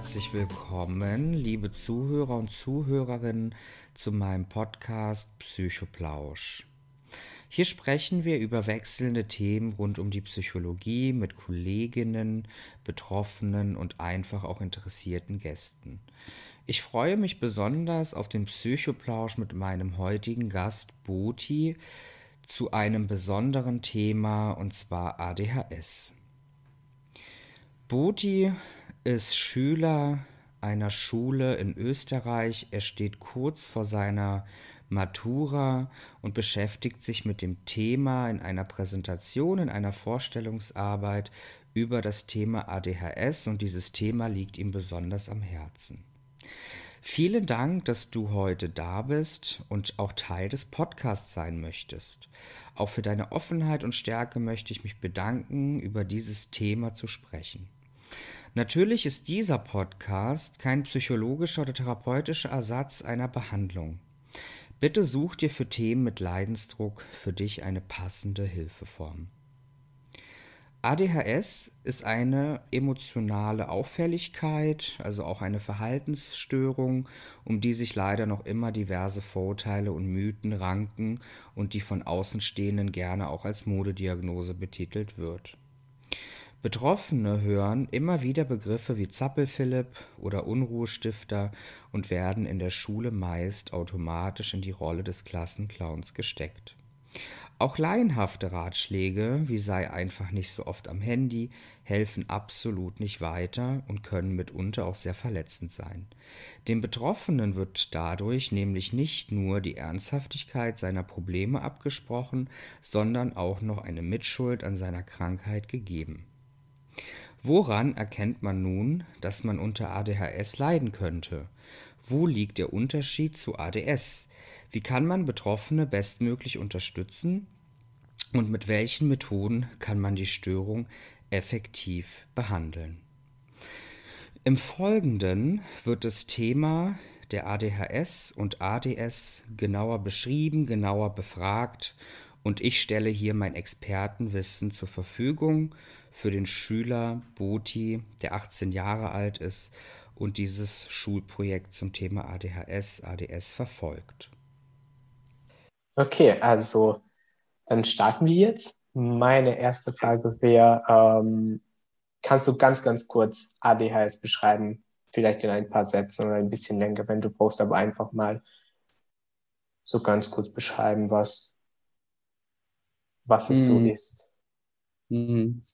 Herzlich willkommen, liebe Zuhörer und Zuhörerinnen, zu meinem Podcast Psychoplausch. Hier sprechen wir über wechselnde Themen rund um die Psychologie mit Kolleginnen, Betroffenen und einfach auch interessierten Gästen. Ich freue mich besonders auf den Psychoplausch mit meinem heutigen Gast Boti zu einem besonderen Thema und zwar ADHS. Boti ist Schüler einer Schule in Österreich. Er steht kurz vor seiner Matura und beschäftigt sich mit dem Thema in einer Präsentation, in einer Vorstellungsarbeit über das Thema ADHS und dieses Thema liegt ihm besonders am Herzen. Vielen Dank, dass du heute da bist und auch Teil des Podcasts sein möchtest. Auch für deine Offenheit und Stärke möchte ich mich bedanken, über dieses Thema zu sprechen. Natürlich ist dieser Podcast kein psychologischer oder therapeutischer Ersatz einer Behandlung. Bitte such dir für Themen mit Leidensdruck für dich eine passende Hilfeform. ADHS ist eine emotionale Auffälligkeit, also auch eine Verhaltensstörung, um die sich leider noch immer diverse Vorurteile und Mythen ranken und die von Außenstehenden gerne auch als Modediagnose betitelt wird. Betroffene hören immer wieder Begriffe wie Zappelphilipp oder Unruhestifter und werden in der Schule meist automatisch in die Rolle des Klassenclowns gesteckt. Auch laienhafte Ratschläge, wie sei einfach nicht so oft am Handy, helfen absolut nicht weiter und können mitunter auch sehr verletzend sein. Dem Betroffenen wird dadurch nämlich nicht nur die Ernsthaftigkeit seiner Probleme abgesprochen, sondern auch noch eine Mitschuld an seiner Krankheit gegeben. Woran erkennt man nun, dass man unter ADHS leiden könnte? Wo liegt der Unterschied zu ADS? Wie kann man Betroffene bestmöglich unterstützen? Und mit welchen Methoden kann man die Störung effektiv behandeln? Im Folgenden wird das Thema der ADHS und ADS genauer beschrieben, genauer befragt und ich stelle hier mein Expertenwissen zur Verfügung für den Schüler Boti, der 18 Jahre alt ist und dieses Schulprojekt zum Thema ADHS, ADS verfolgt. Okay, also dann starten wir jetzt. Meine erste Frage wäre, ähm, kannst du ganz, ganz kurz ADHS beschreiben? Vielleicht in ein paar Sätzen oder ein bisschen länger, wenn du brauchst, aber einfach mal so ganz kurz beschreiben, was, was es hm. so ist. Hm.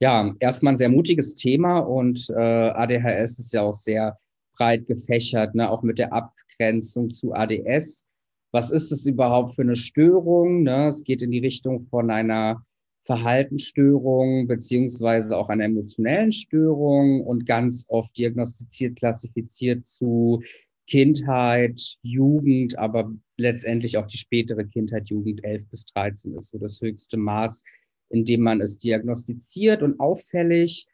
Ja, erstmal ein sehr mutiges Thema und äh, ADHS ist ja auch sehr breit gefächert, ne? auch mit der Abgrenzung zu ADS. Was ist es überhaupt für eine Störung? Ne? Es geht in die Richtung von einer Verhaltensstörung beziehungsweise auch einer emotionellen Störung und ganz oft diagnostiziert, klassifiziert zu Kindheit, Jugend, aber letztendlich auch die spätere Kindheit, Jugend 11 bis 13 ist so das höchste Maß indem man es diagnostiziert und auffällig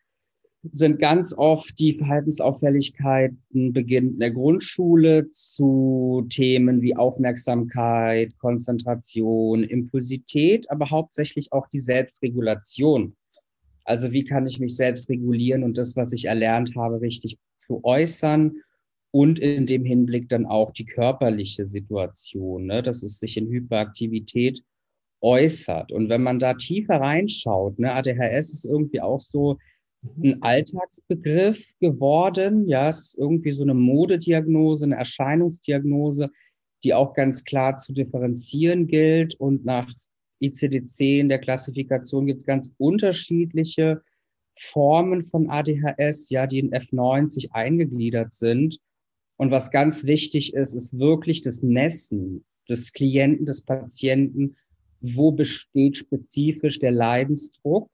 sind ganz oft die Verhaltensauffälligkeiten beginnend in der Grundschule zu Themen wie Aufmerksamkeit, Konzentration, Impulsität, aber hauptsächlich auch die Selbstregulation. Also wie kann ich mich selbst regulieren und das, was ich erlernt habe, richtig zu äußern und in dem Hinblick dann auch die körperliche Situation, ne, dass es sich in Hyperaktivität äußert. Und wenn man da tiefer reinschaut, ne, ADHS ist irgendwie auch so ein Alltagsbegriff geworden. Ja, es ist irgendwie so eine Modediagnose, eine Erscheinungsdiagnose, die auch ganz klar zu differenzieren gilt. Und nach ICD-10 in der Klassifikation gibt es ganz unterschiedliche Formen von ADHS, ja, die in F90 eingegliedert sind. Und was ganz wichtig ist, ist wirklich das Messen des Klienten, des Patienten wo besteht spezifisch der Leidensdruck,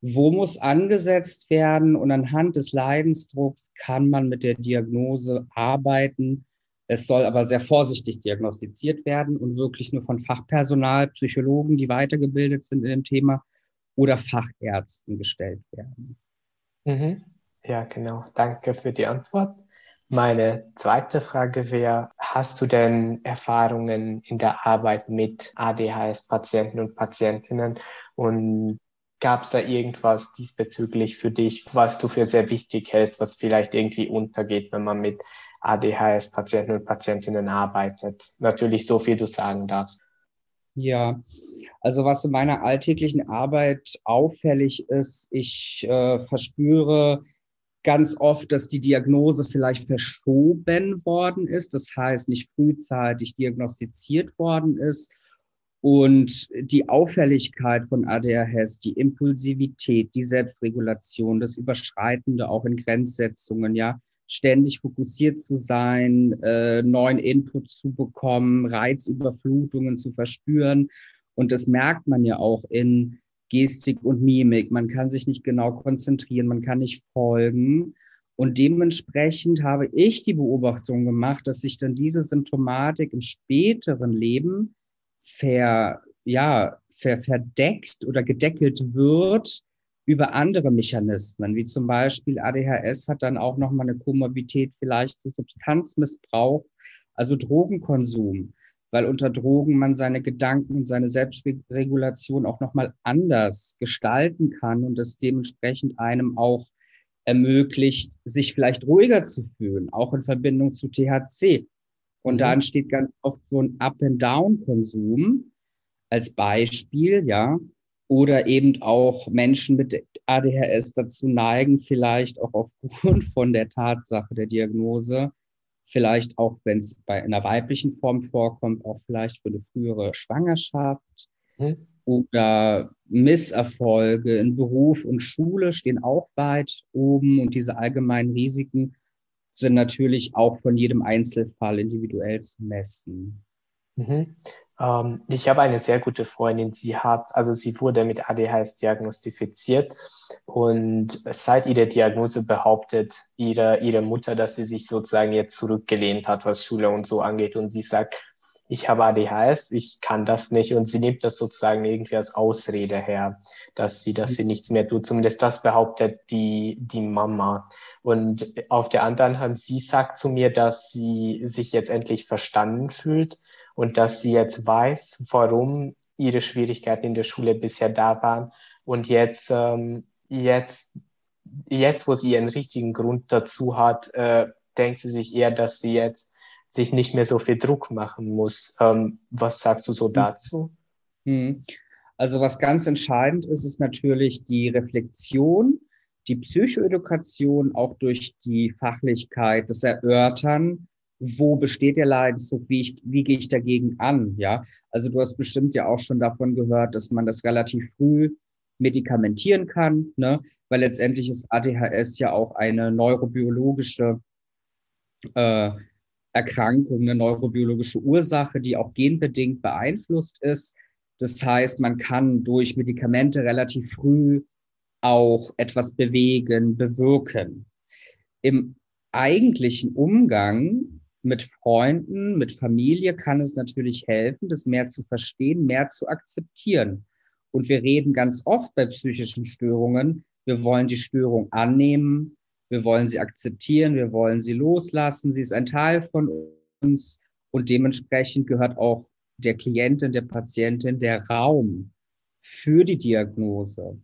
wo muss angesetzt werden und anhand des Leidensdrucks kann man mit der Diagnose arbeiten. Es soll aber sehr vorsichtig diagnostiziert werden und wirklich nur von Fachpersonal, Psychologen, die weitergebildet sind in dem Thema oder Fachärzten gestellt werden. Mhm. Ja, genau. Danke für die Antwort. Meine zweite Frage wäre, hast du denn Erfahrungen in der Arbeit mit ADHS-Patienten und Patientinnen und Gab es da irgendwas diesbezüglich für dich, was du für sehr wichtig hältst, was vielleicht irgendwie untergeht, wenn man mit ADHS-Patienten und Patientinnen arbeitet? Natürlich so viel du sagen darfst. Ja, also was in meiner alltäglichen Arbeit auffällig ist, ich äh, verspüre ganz oft, dass die Diagnose vielleicht verschoben worden ist, das heißt nicht frühzeitig diagnostiziert worden ist. Und die Auffälligkeit von ADHS, die Impulsivität, die Selbstregulation, das Überschreitende auch in Grenzsetzungen, ja, ständig fokussiert zu sein, äh, neuen Input zu bekommen, Reizüberflutungen zu verspüren. Und das merkt man ja auch in Gestik und Mimik. Man kann sich nicht genau konzentrieren, man kann nicht folgen. Und dementsprechend habe ich die Beobachtung gemacht, dass sich dann diese Symptomatik im späteren Leben ver, ja, ver, verdeckt oder gedeckelt wird über andere Mechanismen, wie zum Beispiel ADHS hat dann auch nochmal eine Komorbidität vielleicht zu Substanzmissbrauch, also Drogenkonsum weil unter Drogen man seine Gedanken und seine Selbstregulation auch nochmal anders gestalten kann und es dementsprechend einem auch ermöglicht, sich vielleicht ruhiger zu fühlen, auch in Verbindung zu THC. Und mhm. da entsteht ganz oft so ein Up-and-Down-Konsum als Beispiel, ja. Oder eben auch Menschen mit ADHS dazu neigen, vielleicht auch aufgrund von der Tatsache der Diagnose, vielleicht auch, wenn es bei einer weiblichen Form vorkommt, auch vielleicht für eine frühere Schwangerschaft mhm. oder Misserfolge in Beruf und Schule stehen auch weit oben und diese allgemeinen Risiken sind natürlich auch von jedem Einzelfall individuell zu messen. Mhm. Ähm, ich habe eine sehr gute Freundin. Sie hat, also sie wurde mit ADHS diagnostiziert und seit ihrer Diagnose behauptet ihre, ihre Mutter, dass sie sich sozusagen jetzt zurückgelehnt hat, was Schule und so angeht. Und sie sagt, ich habe ADHS, ich kann das nicht. Und sie nimmt das sozusagen irgendwie als Ausrede her, dass sie, dass sie nichts mehr tut. Zumindest das behauptet die, die Mama. Und auf der anderen Hand, sie sagt zu mir, dass sie sich jetzt endlich verstanden fühlt und dass sie jetzt weiß, warum ihre Schwierigkeiten in der Schule bisher da waren und jetzt, ähm, jetzt, jetzt, wo sie einen richtigen Grund dazu hat, äh, denkt sie sich eher, dass sie jetzt sich nicht mehr so viel Druck machen muss. Ähm, was sagst du so hm. dazu? Hm. Also was ganz entscheidend ist, ist natürlich die Reflexion, die Psychoedukation auch durch die Fachlichkeit, das Erörtern wo besteht der Leidensdruck, wie, ich, wie gehe ich dagegen an, ja. Also du hast bestimmt ja auch schon davon gehört, dass man das relativ früh medikamentieren kann, ne? weil letztendlich ist ADHS ja auch eine neurobiologische äh, Erkrankung, eine neurobiologische Ursache, die auch genbedingt beeinflusst ist. Das heißt, man kann durch Medikamente relativ früh auch etwas bewegen, bewirken. Im eigentlichen Umgang mit Freunden, mit Familie kann es natürlich helfen, das mehr zu verstehen, mehr zu akzeptieren. Und wir reden ganz oft bei psychischen Störungen, wir wollen die Störung annehmen, wir wollen sie akzeptieren, wir wollen sie loslassen, sie ist ein Teil von uns. Und dementsprechend gehört auch der Klientin, der Patientin der Raum für die Diagnose.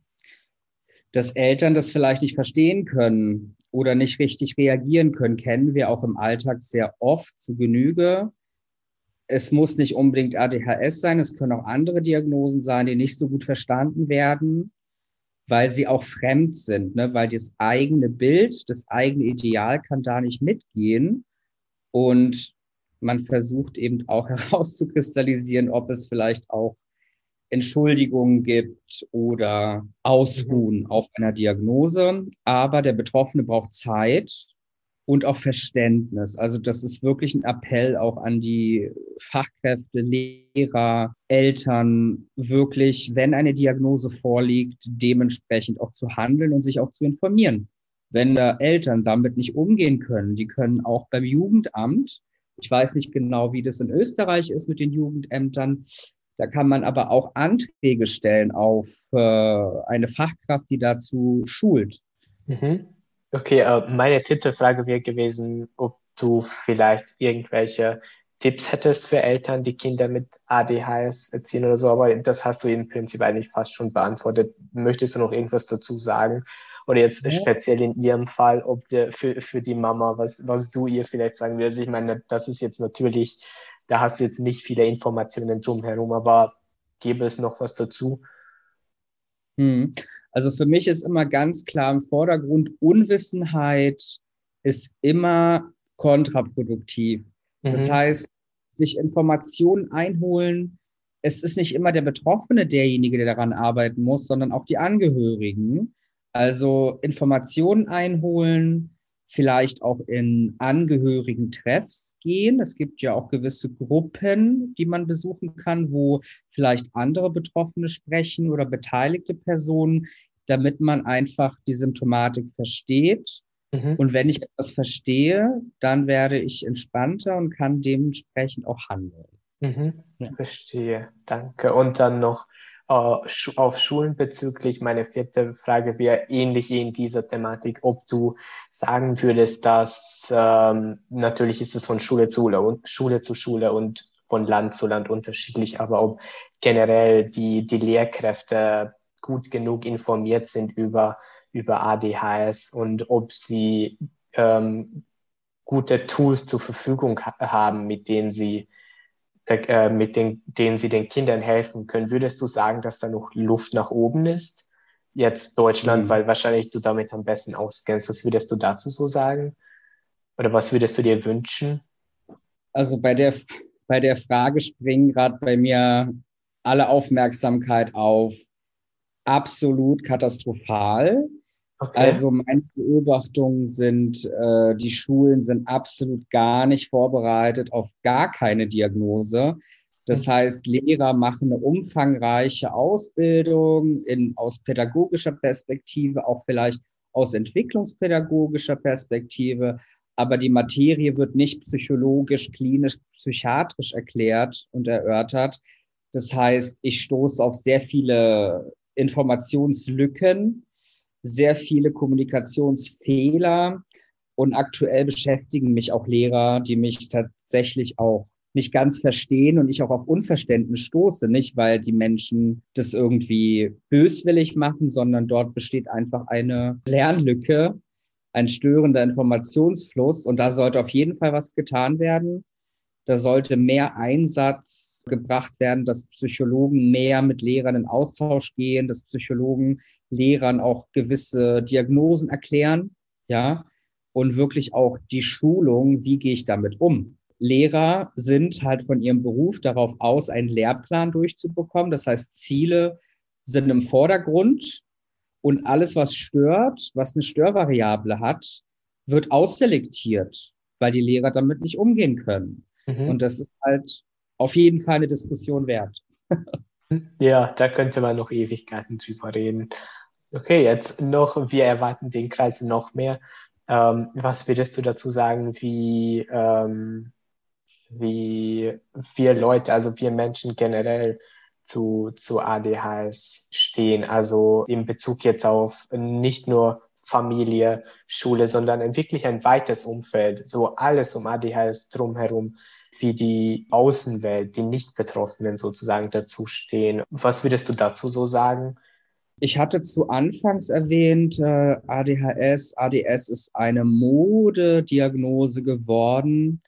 Dass Eltern das vielleicht nicht verstehen können, oder nicht richtig reagieren können, kennen wir auch im Alltag sehr oft zu Genüge. Es muss nicht unbedingt ADHS sein, es können auch andere Diagnosen sein, die nicht so gut verstanden werden, weil sie auch fremd sind, ne? weil das eigene Bild, das eigene Ideal kann da nicht mitgehen. Und man versucht eben auch herauszukristallisieren, ob es vielleicht auch Entschuldigungen gibt oder Ausruhen mhm. auf einer Diagnose. Aber der Betroffene braucht Zeit und auch Verständnis. Also das ist wirklich ein Appell auch an die Fachkräfte, Lehrer, Eltern, wirklich, wenn eine Diagnose vorliegt, dementsprechend auch zu handeln und sich auch zu informieren. Wenn da Eltern damit nicht umgehen können, die können auch beim Jugendamt, ich weiß nicht genau, wie das in Österreich ist mit den Jugendämtern, da kann man aber auch Anträge stellen auf äh, eine Fachkraft, die dazu schult. Mhm. Okay, äh, meine dritte Frage wäre gewesen, ob du vielleicht irgendwelche Tipps hättest für Eltern, die Kinder mit ADHS erziehen oder so, aber das hast du im Prinzip eigentlich fast schon beantwortet. Möchtest du noch irgendwas dazu sagen? Oder jetzt ja. speziell in Ihrem Fall, ob der, für, für die Mama, was, was du ihr vielleicht sagen würdest. Ich meine, das ist jetzt natürlich, da hast du jetzt nicht viele Informationen drumherum, aber gäbe es noch was dazu? Hm. Also für mich ist immer ganz klar im Vordergrund, Unwissenheit ist immer kontraproduktiv. Das mhm. heißt, sich Informationen einholen, es ist nicht immer der Betroffene derjenige, der daran arbeiten muss, sondern auch die Angehörigen. Also Informationen einholen, vielleicht auch in angehörigen Treffs gehen. Es gibt ja auch gewisse Gruppen, die man besuchen kann, wo vielleicht andere Betroffene sprechen oder beteiligte Personen, damit man einfach die Symptomatik versteht. Mhm. Und wenn ich etwas verstehe, dann werde ich entspannter und kann dementsprechend auch handeln. Mhm. Ja. Verstehe, danke. Und dann noch auf Schulen bezüglich. Meine vierte Frage wäre ähnlich in dieser Thematik, ob du sagen würdest, dass ähm, natürlich ist es von Schule zu Schule und Schule zu Schule und von Land zu Land unterschiedlich, aber ob generell die, die Lehrkräfte gut genug informiert sind über, über ADHS und ob sie ähm, gute Tools zur Verfügung haben, mit denen sie äh, mit den, denen sie den Kindern helfen können. Würdest du sagen, dass da noch Luft nach oben ist? Jetzt Deutschland, mhm. weil wahrscheinlich du damit am besten auskennst. Was würdest du dazu so sagen? Oder was würdest du dir wünschen? Also bei der, bei der Frage springen gerade bei mir alle Aufmerksamkeit auf absolut katastrophal. Okay. Also meine Beobachtungen sind, äh, die Schulen sind absolut gar nicht vorbereitet auf gar keine Diagnose. Das mhm. heißt, Lehrer machen eine umfangreiche Ausbildung in, aus pädagogischer Perspektive, auch vielleicht aus entwicklungspädagogischer Perspektive. Aber die Materie wird nicht psychologisch, klinisch, psychiatrisch erklärt und erörtert. Das heißt, ich stoße auf sehr viele Informationslücken, sehr viele Kommunikationsfehler und aktuell beschäftigen mich auch Lehrer, die mich tatsächlich auch nicht ganz verstehen und ich auch auf Unverständnis stoße, nicht weil die Menschen das irgendwie böswillig machen, sondern dort besteht einfach eine Lernlücke, ein störender Informationsfluss und da sollte auf jeden Fall was getan werden. Da sollte mehr Einsatz gebracht werden, dass Psychologen mehr mit Lehrern in Austausch gehen, dass Psychologen Lehrern auch gewisse Diagnosen erklären, ja, und wirklich auch die Schulung, wie gehe ich damit um. Lehrer sind halt von ihrem Beruf darauf aus, einen Lehrplan durchzubekommen. Das heißt, Ziele sind im Vordergrund und alles, was stört, was eine Störvariable hat, wird ausselektiert, weil die Lehrer damit nicht umgehen können. Mhm. Und das ist halt auf jeden Fall eine Diskussion wert. ja, da könnte man noch Ewigkeiten drüber reden. Okay, jetzt noch, wir erwarten den Kreis noch mehr. Ähm, was würdest du dazu sagen, wie, ähm, wie wir Leute, also wir Menschen generell zu, zu ADHS stehen? Also in Bezug jetzt auf nicht nur Familie, Schule, sondern wirklich ein weites Umfeld, so alles um ADHS drumherum, wie die Außenwelt, die Nicht-Betroffenen sozusagen dazu stehen. Was würdest du dazu so sagen? Ich hatte zu Anfangs erwähnt, äh, ADHS, ADS ist eine Modediagnose geworden.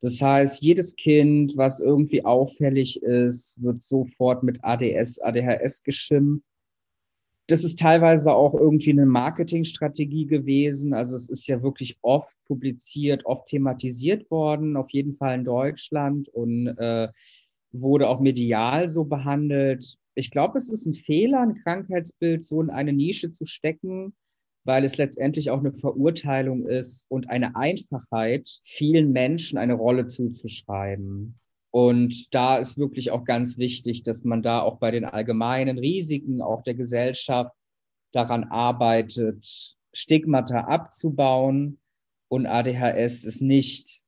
Das heißt, jedes Kind, was irgendwie auffällig ist, wird sofort mit ADS, ADHS geschimpft. Das ist teilweise auch irgendwie eine Marketingstrategie gewesen. Also es ist ja wirklich oft publiziert, oft thematisiert worden, auf jeden Fall in Deutschland und äh, wurde auch medial so behandelt ich glaube, es ist ein Fehler, ein Krankheitsbild so in eine Nische zu stecken, weil es letztendlich auch eine Verurteilung ist und eine Einfachheit, vielen Menschen eine Rolle zuzuschreiben. Und da ist wirklich auch ganz wichtig, dass man da auch bei den allgemeinen Risiken auch der Gesellschaft daran arbeitet, Stigmata abzubauen. Und ADHS ist nicht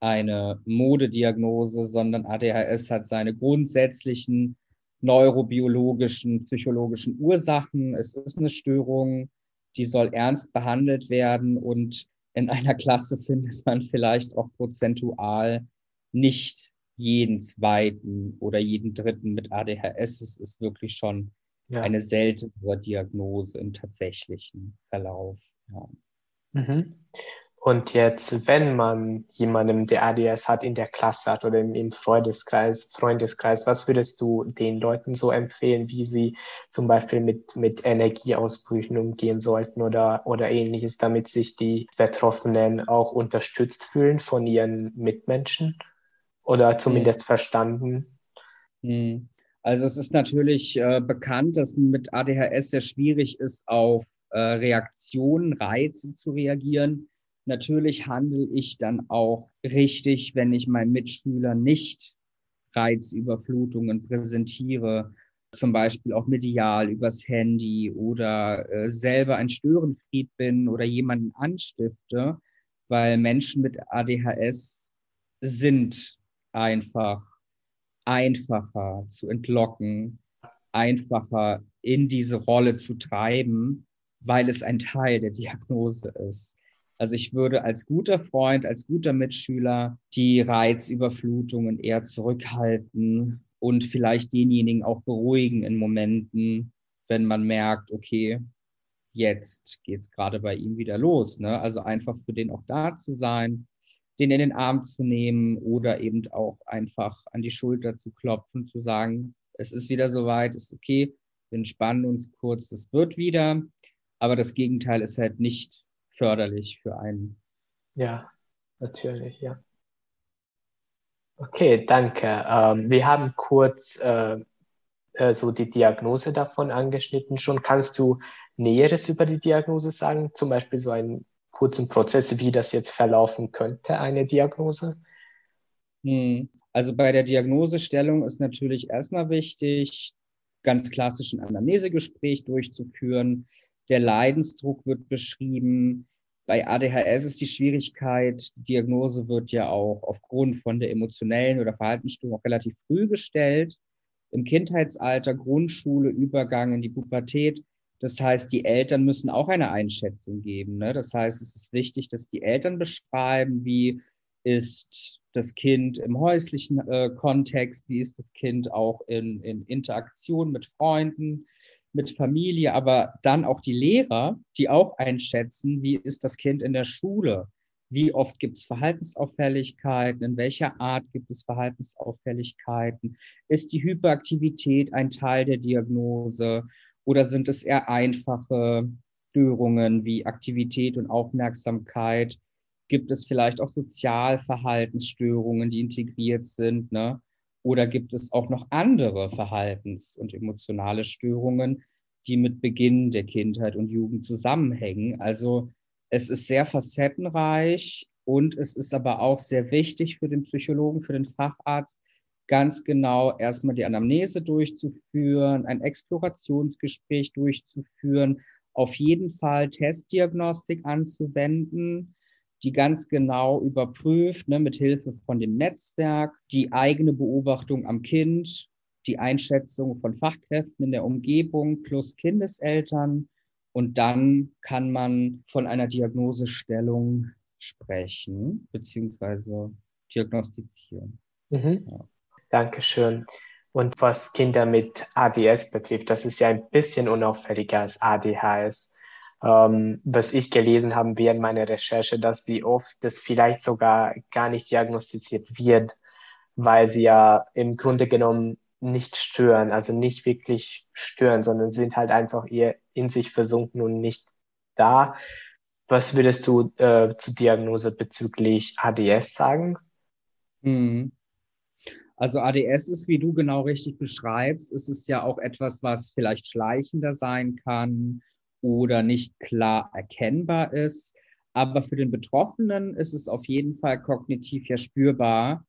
eine Modediagnose, sondern ADHS hat seine grundsätzlichen neurobiologischen, psychologischen Ursachen. Es ist eine Störung, die soll ernst behandelt werden und in einer Klasse findet man vielleicht auch prozentual nicht jeden zweiten oder jeden dritten mit ADHS. Es ist wirklich schon ja. eine seltenere Diagnose im tatsächlichen Verlauf. Ja. Mhm. Und jetzt, wenn man jemanden, der ADS hat, in der Klasse hat oder im Freundeskreis, Freundeskreis, was würdest du den Leuten so empfehlen, wie sie zum Beispiel mit, mit Energieausbrüchen umgehen sollten oder, oder ähnliches, damit sich die Betroffenen auch unterstützt fühlen von ihren Mitmenschen oder zumindest mhm. verstanden? Mhm. Also es ist natürlich äh, bekannt, dass mit ADHS sehr schwierig ist, auf äh, Reaktionen, Reize zu reagieren Natürlich handle ich dann auch richtig, wenn ich meinen Mitschülern nicht Reizüberflutungen präsentiere, zum Beispiel auch medial übers Handy oder äh, selber ein Störenfried bin oder jemanden anstifte, weil Menschen mit ADHS sind einfach einfacher zu entlocken, einfacher in diese Rolle zu treiben, weil es ein Teil der Diagnose ist. Also ich würde als guter Freund, als guter Mitschüler die Reizüberflutungen eher zurückhalten und vielleicht denjenigen auch beruhigen in Momenten, wenn man merkt, okay, jetzt geht es gerade bei ihm wieder los. Ne? Also einfach für den auch da zu sein, den in den Arm zu nehmen oder eben auch einfach an die Schulter zu klopfen, zu sagen, es ist wieder soweit, ist okay, wir entspannen uns kurz, das wird wieder. Aber das Gegenteil ist halt nicht förderlich für einen. Ja, natürlich, ja. Okay, danke. Ähm, wir haben kurz äh, äh, so die Diagnose davon angeschnitten schon. Kannst du Näheres über die Diagnose sagen? Zum Beispiel so einen kurzen Prozess, wie das jetzt verlaufen könnte, eine Diagnose? Hm. Also bei der Diagnosestellung ist natürlich erstmal wichtig, ganz klassisch ein Anamnesegespräch durchzuführen. Der Leidensdruck wird beschrieben. Bei ADHS ist die Schwierigkeit, die Diagnose wird ja auch aufgrund von der emotionellen oder Verhaltensstörung auch relativ früh gestellt. Im Kindheitsalter, Grundschule, Übergang in die Pubertät. Das heißt, die Eltern müssen auch eine Einschätzung geben. Ne? Das heißt, es ist wichtig, dass die Eltern beschreiben, wie ist das Kind im häuslichen äh, Kontext, wie ist das Kind auch in, in Interaktion mit Freunden, mit Familie, aber dann auch die Lehrer, die auch einschätzen, wie ist das Kind in der Schule? Wie oft gibt es Verhaltensauffälligkeiten? In welcher Art gibt es Verhaltensauffälligkeiten? Ist die Hyperaktivität ein Teil der Diagnose oder sind es eher einfache Störungen wie Aktivität und Aufmerksamkeit? Gibt es vielleicht auch Sozialverhaltensstörungen, die integriert sind? Ne? Oder gibt es auch noch andere Verhaltens- und emotionale Störungen, die mit Beginn der Kindheit und Jugend zusammenhängen? Also es ist sehr facettenreich und es ist aber auch sehr wichtig für den Psychologen, für den Facharzt, ganz genau erstmal die Anamnese durchzuführen, ein Explorationsgespräch durchzuführen, auf jeden Fall Testdiagnostik anzuwenden die ganz genau überprüft, ne, mit Hilfe von dem Netzwerk, die eigene Beobachtung am Kind, die Einschätzung von Fachkräften in der Umgebung plus Kindeseltern. Und dann kann man von einer Diagnosestellung sprechen, beziehungsweise diagnostizieren. Mhm. Ja. Dankeschön. Und was Kinder mit ADS betrifft, das ist ja ein bisschen unauffälliger als ADHS ähm, was ich gelesen habe während meiner Recherche, dass sie oft das vielleicht sogar gar nicht diagnostiziert wird, weil sie ja im Grunde genommen nicht stören, also nicht wirklich stören, sondern sind halt einfach eher in sich versunken und nicht da. Was würdest du äh, zur Diagnose bezüglich ADS sagen? Hm. Also ADS ist, wie du genau richtig beschreibst, ist es ja auch etwas, was vielleicht schleichender sein kann, oder nicht klar erkennbar ist. Aber für den Betroffenen ist es auf jeden Fall kognitiv ja spürbar,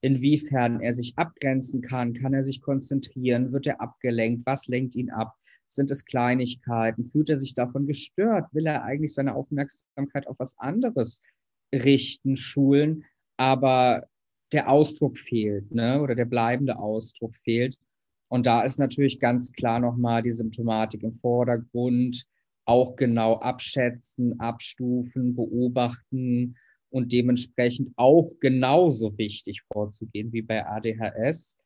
inwiefern er sich abgrenzen kann, kann er sich konzentrieren, wird er abgelenkt, was lenkt ihn ab, sind es Kleinigkeiten, fühlt er sich davon gestört, will er eigentlich seine Aufmerksamkeit auf was anderes richten, schulen, aber der Ausdruck fehlt, ne? oder der bleibende Ausdruck fehlt. Und da ist natürlich ganz klar nochmal die Symptomatik im Vordergrund, auch genau abschätzen, abstufen, beobachten und dementsprechend auch genauso wichtig vorzugehen wie bei ADHS,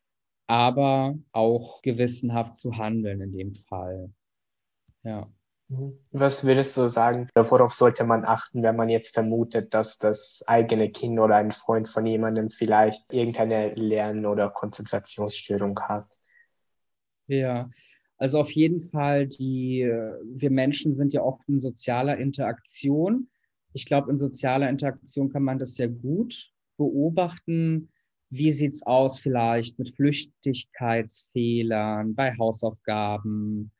aber auch gewissenhaft zu handeln in dem Fall. Ja. Was würdest du sagen, worauf sollte man achten, wenn man jetzt vermutet, dass das eigene Kind oder ein Freund von jemandem vielleicht irgendeine Lern- oder Konzentrationsstörung hat? Ja, also auf jeden Fall, die, wir Menschen sind ja oft in sozialer Interaktion. Ich glaube, in sozialer Interaktion kann man das sehr gut beobachten. Wie sieht es aus vielleicht mit Flüchtigkeitsfehlern bei Hausaufgaben?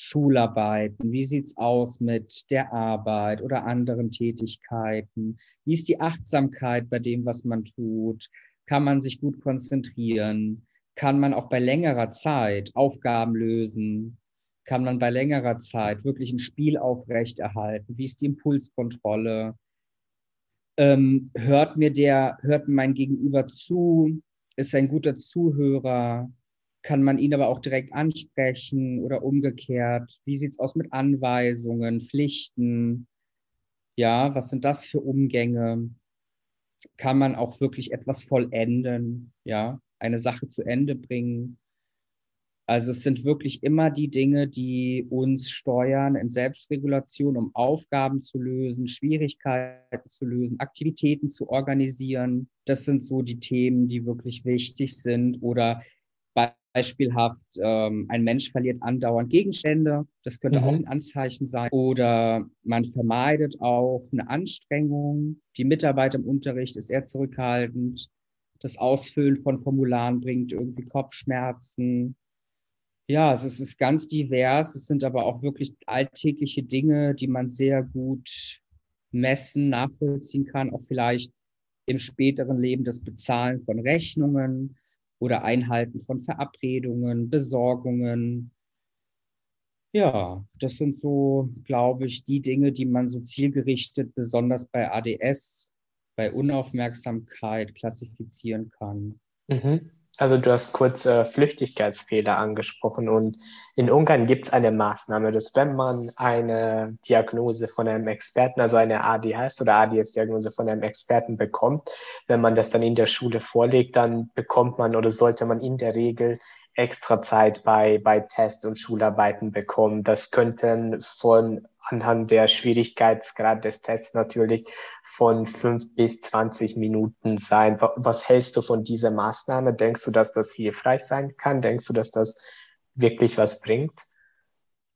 Schularbeiten? Wie sieht's aus mit der Arbeit oder anderen Tätigkeiten? Wie ist die Achtsamkeit bei dem, was man tut? Kann man sich gut konzentrieren? Kann man auch bei längerer Zeit Aufgaben lösen? Kann man bei längerer Zeit wirklich ein Spiel aufrechterhalten? Wie ist die Impulskontrolle? Ähm, hört mir der, hört mein Gegenüber zu? Ist ein guter Zuhörer? Kann man ihn aber auch direkt ansprechen oder umgekehrt? Wie sieht es aus mit Anweisungen, Pflichten? Ja, was sind das für Umgänge? Kann man auch wirklich etwas vollenden? Ja, eine Sache zu Ende bringen? Also es sind wirklich immer die Dinge, die uns steuern in Selbstregulation, um Aufgaben zu lösen, Schwierigkeiten zu lösen, Aktivitäten zu organisieren. Das sind so die Themen, die wirklich wichtig sind. Oder Beispielhaft, ähm, ein Mensch verliert andauernd Gegenstände. Das könnte mhm. auch ein Anzeichen sein. Oder man vermeidet auch eine Anstrengung. Die Mitarbeit im Unterricht ist eher zurückhaltend. Das Ausfüllen von Formularen bringt irgendwie Kopfschmerzen. Ja, also es ist ganz divers. Es sind aber auch wirklich alltägliche Dinge, die man sehr gut messen, nachvollziehen kann. Auch vielleicht im späteren Leben das Bezahlen von Rechnungen oder Einhalten von Verabredungen, Besorgungen. Ja, das sind so, glaube ich, die Dinge, die man so zielgerichtet, besonders bei ADS, bei Unaufmerksamkeit klassifizieren kann. Mhm. Also du hast kurz äh, Flüchtigkeitsfehler angesprochen und in Ungarn gibt es eine Maßnahme, dass wenn man eine Diagnose von einem Experten, also eine ADHS oder ADS-Diagnose von einem Experten bekommt, wenn man das dann in der Schule vorlegt, dann bekommt man oder sollte man in der Regel extra Zeit bei, bei Tests und Schularbeiten bekommen. Das könnten von anhand der Schwierigkeitsgrad des Tests natürlich von fünf bis zwanzig Minuten sein. Was hältst du von dieser Maßnahme? Denkst du, dass das hilfreich sein kann? Denkst du, dass das wirklich was bringt?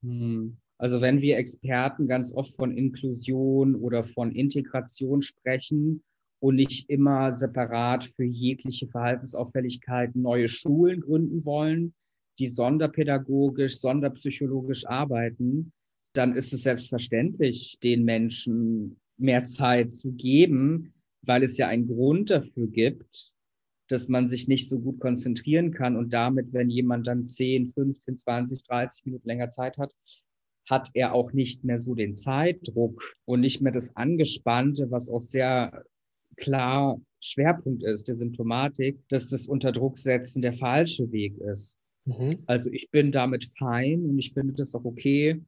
Hm. Also wenn wir Experten ganz oft von Inklusion oder von Integration sprechen und nicht immer separat für jegliche Verhaltensauffälligkeiten neue Schulen gründen wollen, die sonderpädagogisch, sonderpsychologisch arbeiten, dann ist es selbstverständlich, den Menschen mehr Zeit zu geben, weil es ja einen Grund dafür gibt, dass man sich nicht so gut konzentrieren kann und damit, wenn jemand dann 10, 15, 20, 30 Minuten länger Zeit hat, hat er auch nicht mehr so den Zeitdruck und nicht mehr das Angespannte, was auch sehr klar Schwerpunkt ist der Symptomatik, dass das Unterdrucksetzen der falsche Weg ist. Mhm. Also ich bin damit fein und ich finde das auch okay,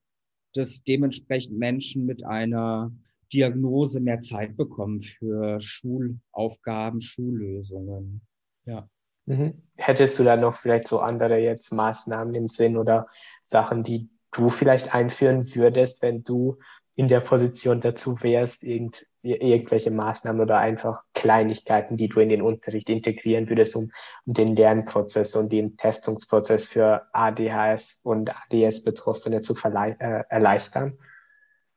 dass dementsprechend Menschen mit einer Diagnose mehr Zeit bekommen für Schulaufgaben, Schullösungen. Ja. Mhm. Hättest du da noch vielleicht so andere jetzt Maßnahmen im Sinn oder Sachen, die du vielleicht einführen würdest, wenn du in der Position dazu wärst, irgend, irgendwelche Maßnahmen oder einfach Kleinigkeiten, die du in den Unterricht integrieren würdest, um, um den Lernprozess und den Testungsprozess für ADHS und ADS-Betroffene zu äh, erleichtern?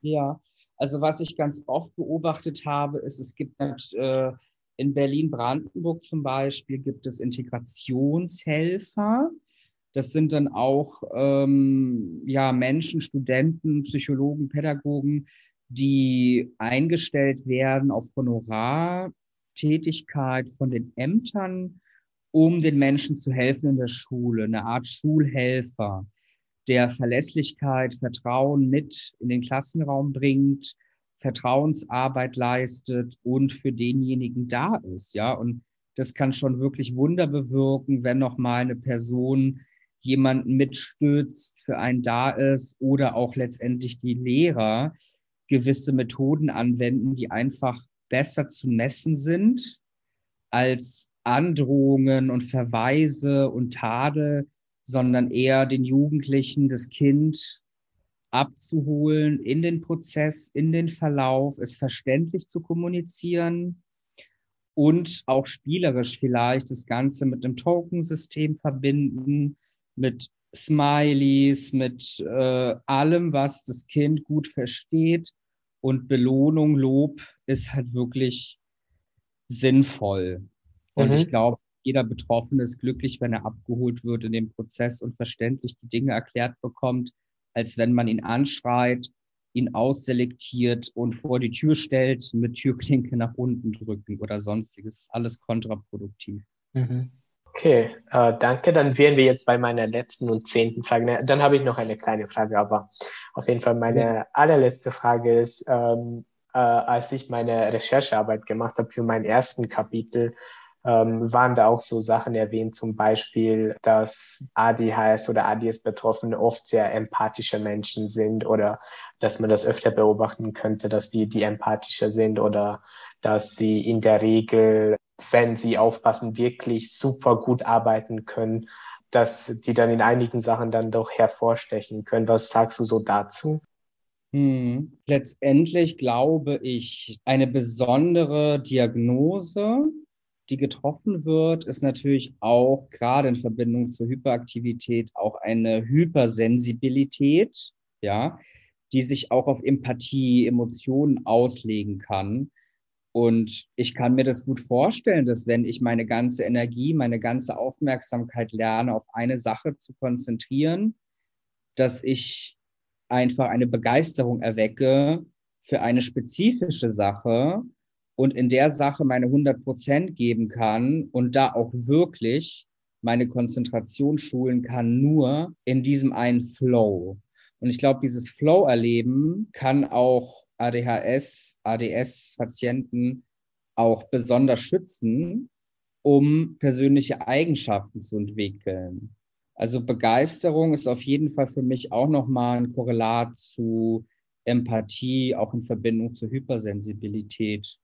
Ja, also was ich ganz oft beobachtet habe, ist, es gibt äh, in Berlin-Brandenburg zum Beispiel gibt es Integrationshelfer. Das sind dann auch ähm, ja, Menschen, Studenten, Psychologen, Pädagogen, die eingestellt werden auf Honorartätigkeit von den Ämtern, um den Menschen zu helfen in der Schule, eine Art Schulhelfer, der Verlässlichkeit, Vertrauen mit in den Klassenraum bringt, Vertrauensarbeit leistet und für denjenigen da ist, ja. Und das kann schon wirklich Wunder bewirken, wenn noch mal eine Person jemanden mitstützt, für einen da ist oder auch letztendlich die Lehrer gewisse Methoden anwenden, die einfach besser zu messen sind als Androhungen und Verweise und Tadel, sondern eher den Jugendlichen, das Kind abzuholen in den Prozess, in den Verlauf, es verständlich zu kommunizieren und auch spielerisch vielleicht das Ganze mit einem Tokensystem verbinden, mit Smileys, mit äh, allem, was das Kind gut versteht. Und Belohnung, Lob ist halt wirklich sinnvoll. Und mhm. ich glaube, jeder Betroffene ist glücklich, wenn er abgeholt wird in dem Prozess und verständlich die Dinge erklärt bekommt, als wenn man ihn anschreit, ihn ausselektiert und vor die Tür stellt, mit Türklinke nach unten drücken oder sonstiges. Alles kontraproduktiv. Mhm. Okay, äh, danke. Dann wären wir jetzt bei meiner letzten und zehnten Frage. Dann habe ich noch eine kleine Frage, aber auf jeden Fall meine ja. allerletzte Frage ist, ähm, äh, als ich meine Recherchearbeit gemacht habe für meinen ersten Kapitel, ähm, waren da auch so Sachen erwähnt, zum Beispiel, dass ADHS oder ADS-Betroffene oft sehr empathische Menschen sind oder dass man das öfter beobachten könnte, dass die, die empathischer sind oder dass sie in der Regel wenn sie aufpassen, wirklich super gut arbeiten können, dass die dann in einigen Sachen dann doch hervorstechen können. Was sagst du so dazu? Hm. Letztendlich glaube ich, eine besondere Diagnose, die getroffen wird, ist natürlich auch gerade in Verbindung zur Hyperaktivität auch eine Hypersensibilität, ja, die sich auch auf Empathie, Emotionen auslegen kann. Und ich kann mir das gut vorstellen, dass wenn ich meine ganze Energie, meine ganze Aufmerksamkeit lerne, auf eine Sache zu konzentrieren, dass ich einfach eine Begeisterung erwecke für eine spezifische Sache und in der Sache meine 100 Prozent geben kann und da auch wirklich meine Konzentration schulen kann, nur in diesem einen Flow. Und ich glaube, dieses Flow-Erleben kann auch ADHS, ADS-Patienten auch besonders schützen, um persönliche Eigenschaften zu entwickeln. Also Begeisterung ist auf jeden Fall für mich auch nochmal ein Korrelat zu Empathie, auch in Verbindung zur Hypersensibilität.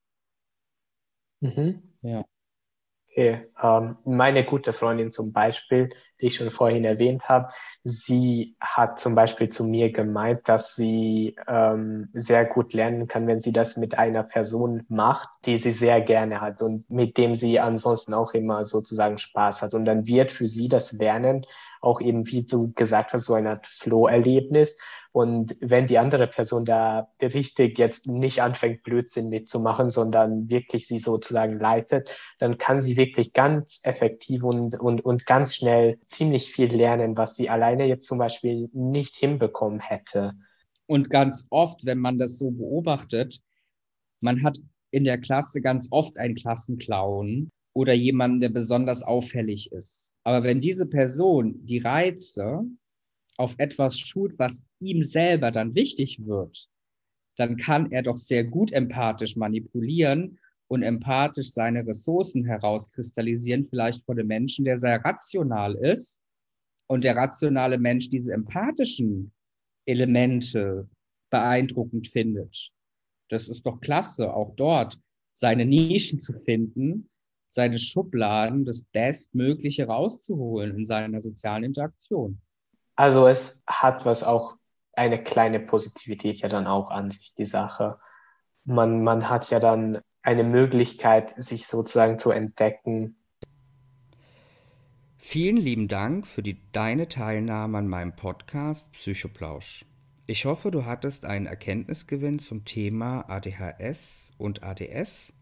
Mhm. Ja. Okay. Ähm, meine gute Freundin zum Beispiel, die ich schon vorhin erwähnt habe, sie hat zum Beispiel zu mir gemeint, dass sie ähm, sehr gut lernen kann, wenn sie das mit einer Person macht, die sie sehr gerne hat und mit dem sie ansonsten auch immer sozusagen Spaß hat. Und dann wird für sie das Lernen auch eben, wie du gesagt hast, so eine Art Flow-Erlebnis. Und wenn die andere Person da richtig jetzt nicht anfängt, Blödsinn mitzumachen, sondern wirklich sie sozusagen leitet, dann kann sie wirklich ganz effektiv und, und, und ganz schnell ziemlich viel lernen, was sie alleine jetzt zum Beispiel nicht hinbekommen hätte. Und ganz oft, wenn man das so beobachtet, man hat in der Klasse ganz oft einen Klassenclown oder jemanden, der besonders auffällig ist. Aber wenn diese Person die Reize auf etwas schult, was ihm selber dann wichtig wird, dann kann er doch sehr gut empathisch manipulieren und empathisch seine Ressourcen herauskristallisieren, vielleicht vor dem Menschen, der sehr rational ist und der rationale Mensch diese empathischen Elemente beeindruckend findet. Das ist doch klasse, auch dort seine Nischen zu finden, seine Schubladen, das Bestmögliche rauszuholen in seiner sozialen Interaktion. Also es hat was auch eine kleine Positivität ja dann auch an sich, die Sache. Man, man hat ja dann eine Möglichkeit, sich sozusagen zu entdecken. Vielen lieben Dank für die, deine Teilnahme an meinem Podcast Psychoplausch. Ich hoffe, du hattest einen Erkenntnisgewinn zum Thema ADHS und ADS.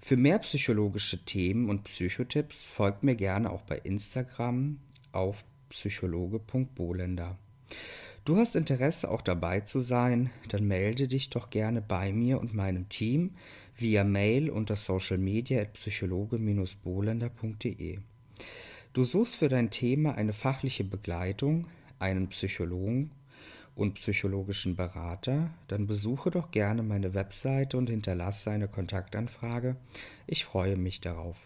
Für mehr psychologische Themen und Psychotipps folgt mir gerne auch bei Instagram auf psychologe.bolender. Du hast Interesse auch dabei zu sein, dann melde dich doch gerne bei mir und meinem Team via Mail unter socialmedia at psychologe-bolender.de. Du suchst für dein Thema eine fachliche Begleitung, einen Psychologen und psychologischen Berater, dann besuche doch gerne meine Webseite und hinterlasse eine Kontaktanfrage. Ich freue mich darauf.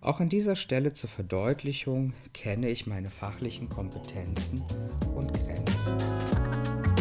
Auch an dieser Stelle zur Verdeutlichung kenne ich meine fachlichen Kompetenzen und Grenzen.